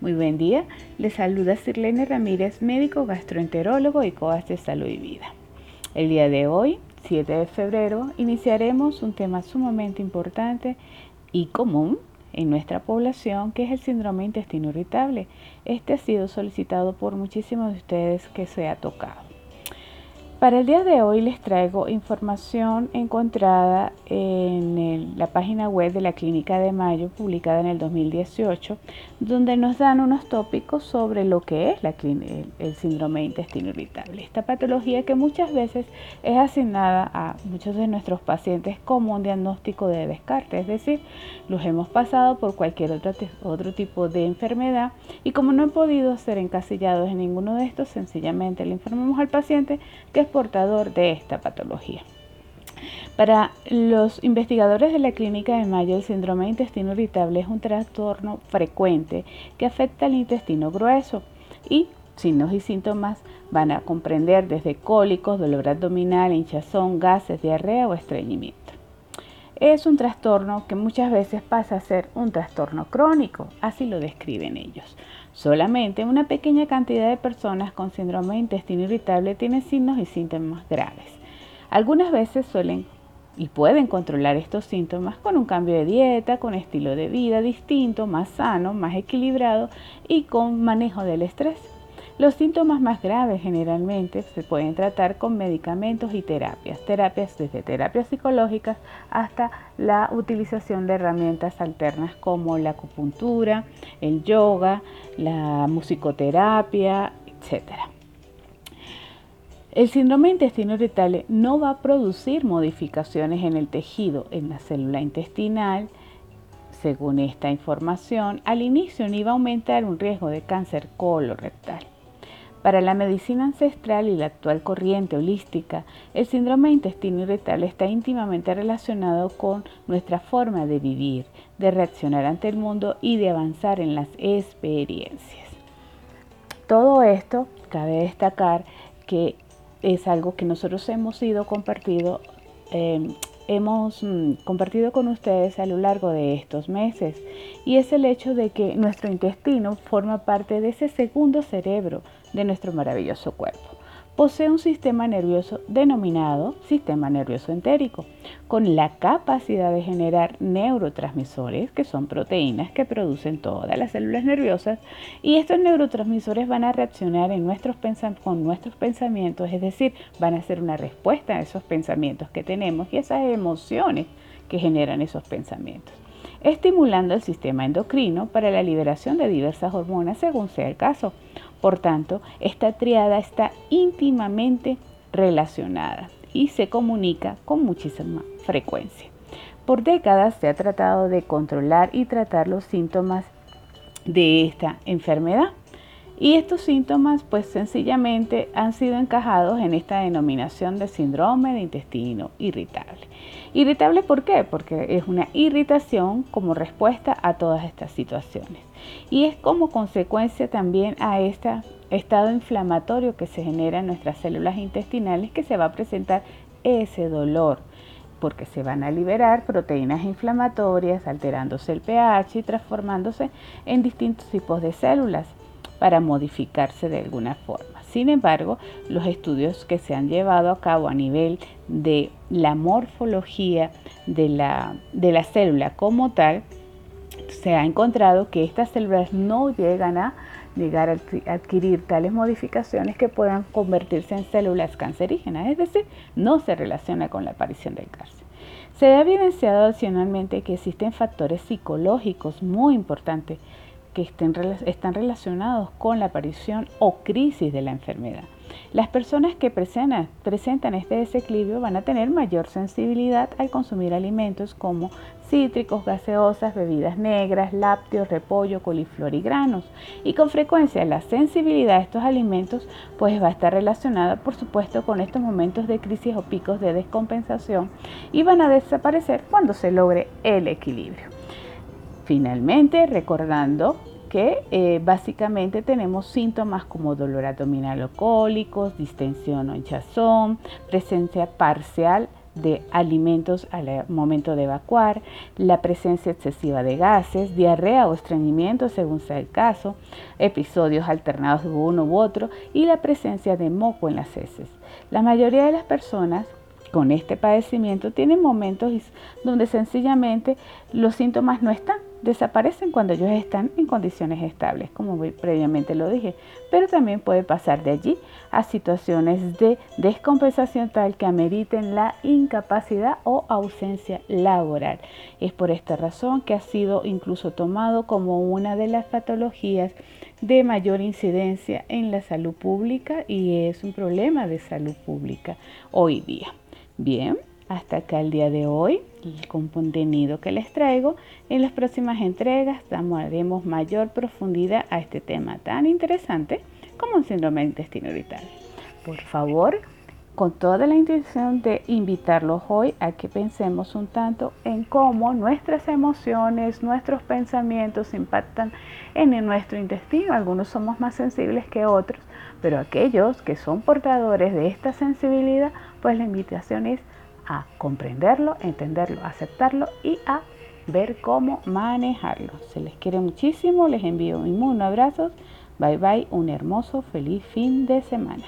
Muy buen día, les saluda Sirlene Ramírez, médico gastroenterólogo y coach de salud y vida. El día de hoy, 7 de febrero, iniciaremos un tema sumamente importante y común en nuestra población, que es el síndrome intestino irritable. Este ha sido solicitado por muchísimos de ustedes que se ha tocado. Para el día de hoy les traigo información encontrada en la página web de la Clínica de Mayo, publicada en el 2018, donde nos dan unos tópicos sobre lo que es la, el, síndrome de intestino irritable. Esta patología que muchas veces es asignada a muchos de nuestros pacientes como un diagnóstico de descarte, es decir, los hemos pasado por cualquier otro, otro tipo de enfermedad y como no han podido ser encasillados en ninguno de estos, sencillamente le informamos al paciente que portador de esta patología. Para los investigadores de la Clínica de Mayo, el síndrome de intestino irritable es un trastorno frecuente que afecta al intestino grueso y signos y síntomas van a comprender desde cólicos, dolor abdominal, hinchazón, gases, diarrea o estreñimiento. Es un trastorno que muchas veces pasa a ser un trastorno crónico, así lo describen ellos. Solamente una pequeña cantidad de personas con síndrome de intestino irritable tienen signos y síntomas graves. Algunas veces suelen y pueden controlar estos síntomas con un cambio de dieta, con estilo de vida distinto, más sano, más equilibrado y con manejo del estrés. Los síntomas más graves generalmente se pueden tratar con medicamentos y terapias, terapias desde terapias psicológicas hasta la utilización de herramientas alternas como la acupuntura, el yoga, la musicoterapia, etc. El síndrome intestino irritable no va a producir modificaciones en el tejido, en la célula intestinal, según esta información, al inicio ni va a aumentar un riesgo de cáncer colorectal. Para la medicina ancestral y la actual corriente holística, el síndrome de intestino irritable está íntimamente relacionado con nuestra forma de vivir, de reaccionar ante el mundo y de avanzar en las experiencias. Todo esto cabe destacar que es algo que nosotros hemos ido compartido, em, hemos mm, compartido con ustedes a lo largo de estos meses y es el hecho de que nuestro intestino forma parte de ese segundo cerebro de nuestro maravilloso cuerpo. Posee un sistema nervioso denominado sistema nervioso entérico, con la capacidad de generar neurotransmisores, que son proteínas que producen todas las células nerviosas, y estos neurotransmisores van a reaccionar en nuestros con nuestros pensamientos, es decir, van a ser una respuesta a esos pensamientos que tenemos y esas emociones que generan esos pensamientos estimulando el sistema endocrino para la liberación de diversas hormonas según sea el caso. Por tanto, esta triada está íntimamente relacionada y se comunica con muchísima frecuencia. Por décadas se ha tratado de controlar y tratar los síntomas de esta enfermedad. Y estos síntomas pues sencillamente han sido encajados en esta denominación de síndrome de intestino irritable. Irritable ¿por qué? Porque es una irritación como respuesta a todas estas situaciones. Y es como consecuencia también a este estado inflamatorio que se genera en nuestras células intestinales que se va a presentar ese dolor porque se van a liberar proteínas inflamatorias, alterándose el pH y transformándose en distintos tipos de células para modificarse de alguna forma. Sin embargo, los estudios que se han llevado a cabo a nivel de la morfología de la, de la célula como tal, se ha encontrado que estas células no llegan a llegar a adquirir tales modificaciones que puedan convertirse en células cancerígenas, es decir, no se relaciona con la aparición del cáncer. Se ha evidenciado adicionalmente que existen factores psicológicos muy importantes que estén, están relacionados con la aparición o crisis de la enfermedad. Las personas que presentan, presentan este desequilibrio van a tener mayor sensibilidad al consumir alimentos como cítricos, gaseosas, bebidas negras, lácteos, repollo, coliflor y granos. Y con frecuencia la sensibilidad a estos alimentos pues va a estar relacionada por supuesto con estos momentos de crisis o picos de descompensación y van a desaparecer cuando se logre el equilibrio. Finalmente, recordando que eh, básicamente tenemos síntomas como dolor abdominal o cólicos, distensión o hinchazón, presencia parcial de alimentos al momento de evacuar, la presencia excesiva de gases, diarrea o estreñimiento según sea el caso, episodios alternados de uno u otro y la presencia de moco en las heces. La mayoría de las personas con este padecimiento tienen momentos donde sencillamente los síntomas no están, desaparecen cuando ellos están en condiciones estables, como previamente lo dije, pero también puede pasar de allí a situaciones de descompensación tal que ameriten la incapacidad o ausencia laboral. Es por esta razón que ha sido incluso tomado como una de las patologías de mayor incidencia en la salud pública y es un problema de salud pública hoy día. Bien, hasta acá el día de hoy, el contenido que les traigo. En las próximas entregas daremos mayor profundidad a este tema tan interesante como el síndrome del intestino irritable. Por favor, con toda la intención de invitarlos hoy a que pensemos un tanto en cómo nuestras emociones, nuestros pensamientos impactan en nuestro intestino. Algunos somos más sensibles que otros, pero aquellos que son portadores de esta sensibilidad, pues la invitación es a comprenderlo, entenderlo, aceptarlo y a ver cómo manejarlo. Se les quiere muchísimo, les envío un abrazo. Bye bye, un hermoso, feliz fin de semana.